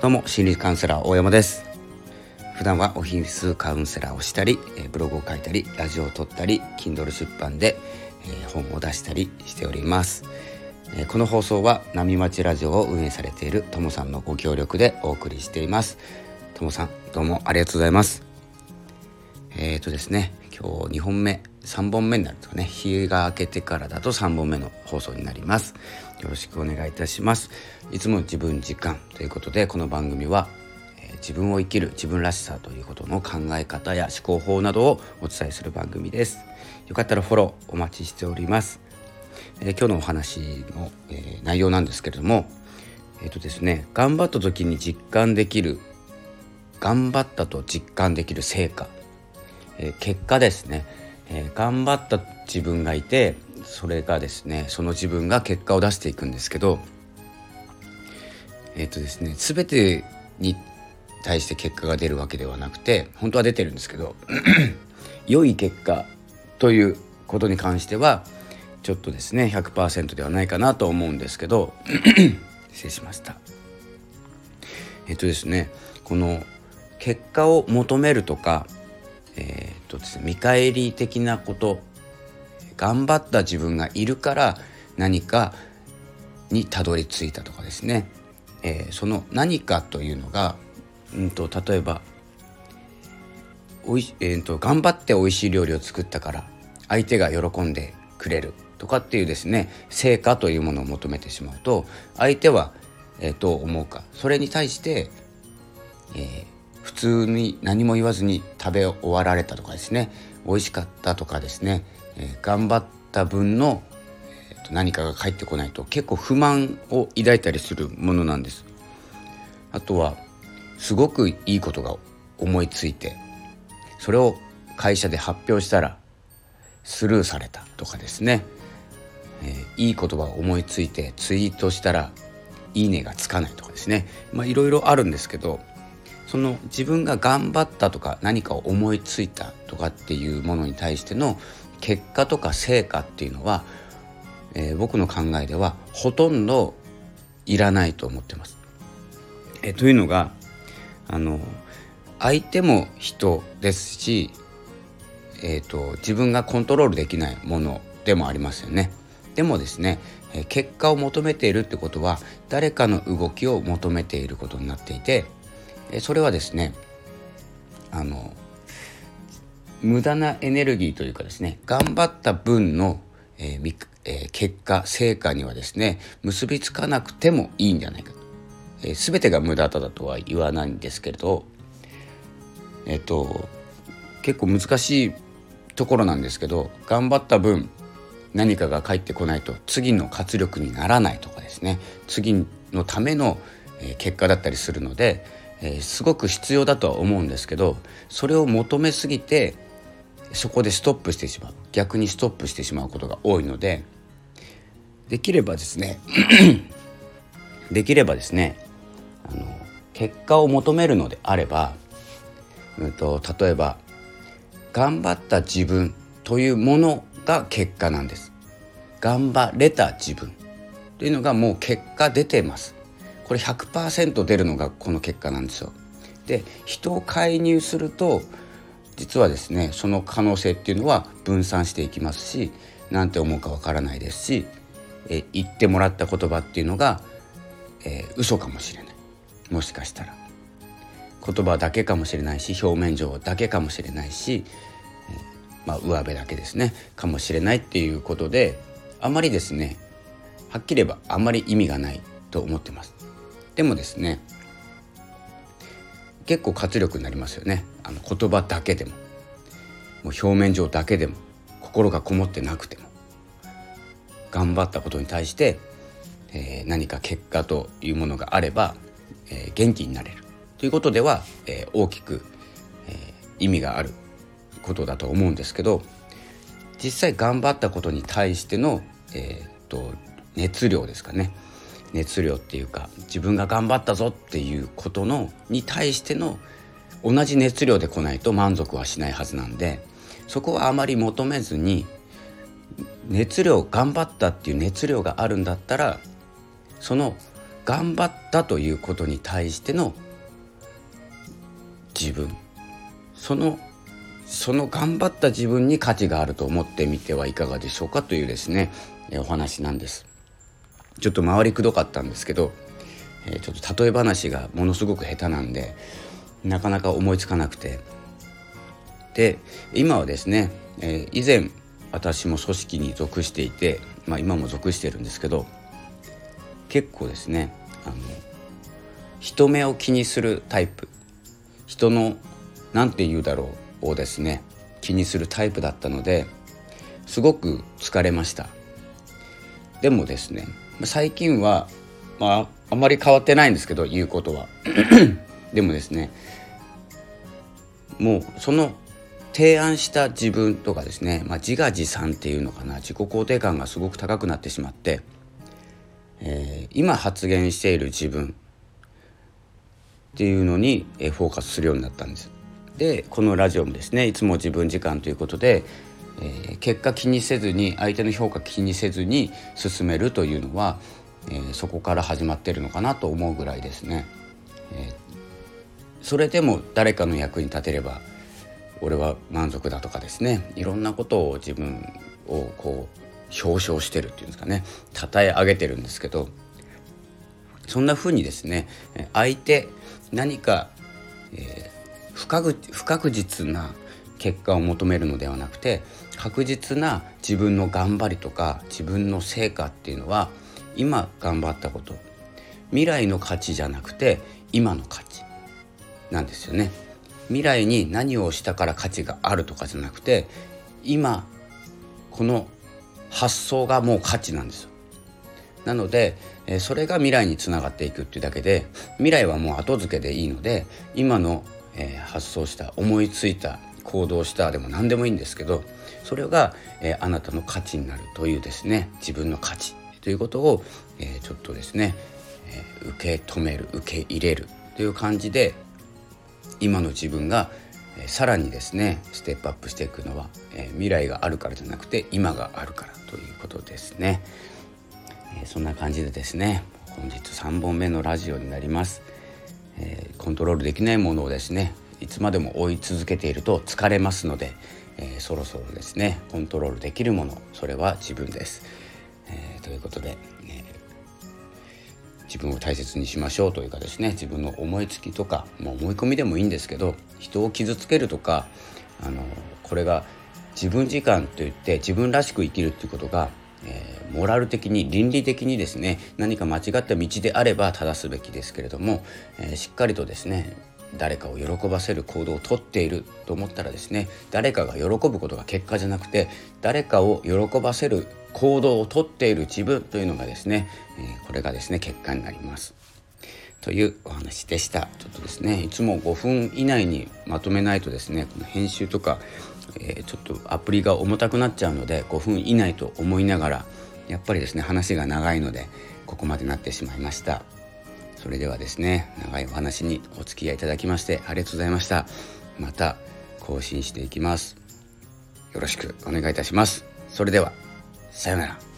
どうも心理カウンセラー大山です。普段はオフィスカウンセラーをしたりブログを書いたりラジオを撮ったり Kindle 出版で本を出したりしております。この放送は波町ラジオを運営されているともさんのご協力でお送りしています。ともさんどうもありがとうございます。えっ、ー、とですね今日2本目3本目になるとね日が明けてからだと3本目の放送になります。よろしくお願いいたします。いつも自分時間ということでこの番組は、えー、自分を生きる自分らしさということの考え方や思考法などをお伝えする番組です。よかったらフォローお待ちしております、えー、今日のお話の、えー、内容なんですけれどもえっ、とですね頑張った時に実感できる頑張ったと実感できる成果、え結果ですね。えー、頑張った自分がいてそれがですねその自分が結果を出していくんですけどえっ、ー、とですね全てに対して結果が出るわけではなくて本当は出てるんですけど 良い結果ということに関してはちょっとですね100%ではないかなと思うんですけど 失礼しました。えっ、とですねこの結果を求めるとかえー、っとですね見返り的なこと頑張った自分がいるから何かにたどり着いたとかですね、えー、その何かというのが、うんと、例えばおい、えーと、頑張って美味しい料理を作ったから相手が喜んでくれるとかっていうですね成果というものを求めてしまうと相手は、えー、どう思うか。それに対して、えー、普通に何も言わずに食べ終わられたとかですね。美味しかったとかですね、えー、頑張った分の、えー、と何かが返ってこないと結構不満を抱いたりするものなんです。あとはすごくいいことが思いついてそれを会社で発表したらスルーされたとかですね、えー、いい言葉を思いついてツイートしたらいいねがつかないとかですね。まあいろいろあるんですけどその自分が頑張ったとか何かを思いついたとかっていうものに対しての結果とか成果っていうのは、えー、僕の考えではほとんどいらないと思ってます。えー、というのがあの相手も人ですし、えーと、自分がコントロールできないものでもありますよね。でもですね、え結果を求めているってことは誰かの動きを求めていることになっていてそれはですねあの無駄なエネルギーというかですね頑張った分の、えーえー、結果成果にはですね結びつかなくてもいいんじゃないかと、えー、全てが無駄だとは言わないんですけれどえっ、と結構難しいところなんですけど頑張った分何かが返ってこないと次の活力にならないとかですね次のための結果だったりするのでえー、すごく必要だとは思うんですけどそれを求めすぎてそこでストップしてしまう逆にストップしてしまうことが多いのでできればですね できればですねあの結果を求めるのであれば、うんと、例えば頑張った自分というものが結果なんです。頑張れた自分というのがもう結果出てますこれ100%出るのがこの結果なんですよ。で人を介入すると実はですねその可能性っていうのは分散していきますし何て思うかわからないですしえ言ってもらった言葉っていうのが、えー、嘘かもしれないもしかしたら言葉だけかもしれないし表面上だけかもしれないし、えー、まあ、上辺だけですねかもしれないっていうことであまりですねはっきり言えばあまり意味がないと思ってます。でもですね結構活力になりますよね。あの言葉だけでも。もう表面上だけでも。心がこもってなくても。頑張ったことに対して、えー、何か結果というものがあれば、えー、元気になれる。ということでは、えー、大きく、え意味があることだと思うんですけど実際頑張ったことに対しての、えーと熱量ですかね。熱量っていうか自分が頑張ったぞっていうことのに対しての同じ熱量で来ないと満足はしないはずなんでそこはあまり求めずに熱量頑張ったっていう熱量があるんだったらその頑張ったということに対しての自分そのその頑張った自分に価値があると思ってみてはいかがでしょうかというですねお話なんです。ちょっと回りくどかったんですけどえちょっと例え話がものすごく下手なんでなかなか思いつかなくて。で今はですねえ以前私も組織に属していて、まあ、今も属してるんですけど結構ですねあの人目を気にするタイプ。人の何て言うだろうをですね気にするタイプだったのですごく疲れました。でもですね最近はまああまり変わってないんですけど言うことは でもですねもうその提案した自分とかですね、まあ、自画自賛っていうのかな自己肯定感がすごく高くなってしまって、えー、今発言している自分っていうのにフォーカスするようになったんです。でこのラジオもですねいつも自分時間ということで、えー、結果気にせずに相手の評価気にせずに進めるというのは、えー、そこから始まってるのかなと思うぐらいですね。えー、それでも誰かの役に立てれば俺は満足だとかですねいろんなことを自分をこう表彰してるっていうんですかね称え上げてるんですけどそんな風にですね相手何か、えー、不確不確実な結果を求めるのではなくて確実な自分の頑張りとか自分の成果っていうのは今頑張ったこと未来の価値じゃなくて今の価値なんですよね。未来に何をしたから価値があるとかじゃなくて今この発想がもう価値なんですよ。なのでそれが未来につながっていくっていうだけで未来はもう後付けでいいので今の、え発想した思いついた行動したでも何でもいいんですけどそれが、えあなたの価値になるというですね自分の価値ということを、えちょっとですね、え受け止める受け入れるという感じで今の自分がえさらにですねステップアップしていくのは、え未来があるからじゃなくて今があるからということですね、えそんな感じでですね本日3本目のラジオになります、えコントロールできないものをですねいつまでも追い続けていると疲れますので、えー、そろそろですねコントロールできるものそれは自分です、えー、ということで、自分を大切にしましょうというかですね自分の思いつきとか、まあ、思い込みでもいいんですけど人を傷つけるとかあのこれが自分時間といって自分らしく生きるっていうことが、えー、モラル的に倫理的にですね何か間違った道であれば正すべきですけれども、えー、しっかりとですね誰かを喜ばせる行動をとっていると思ったらですね誰かが喜ぶことが結果じゃなくて誰かを喜ばせる行動をとっている自分というのがですね、え、これがですね結果になります。というお話でした。ちょっとですねいつも5分以内にまとめないとですねこの編集とか、えー、ちょっとアプリが重たくなっちゃうので5分以内と思いながらやっぱりですね話が長いのでここまでなってしまいました。それではですね長いお話にお付き合いいただきましてありがとうございました。また更新していきます。よろしくお願いいたします。それではさようなら。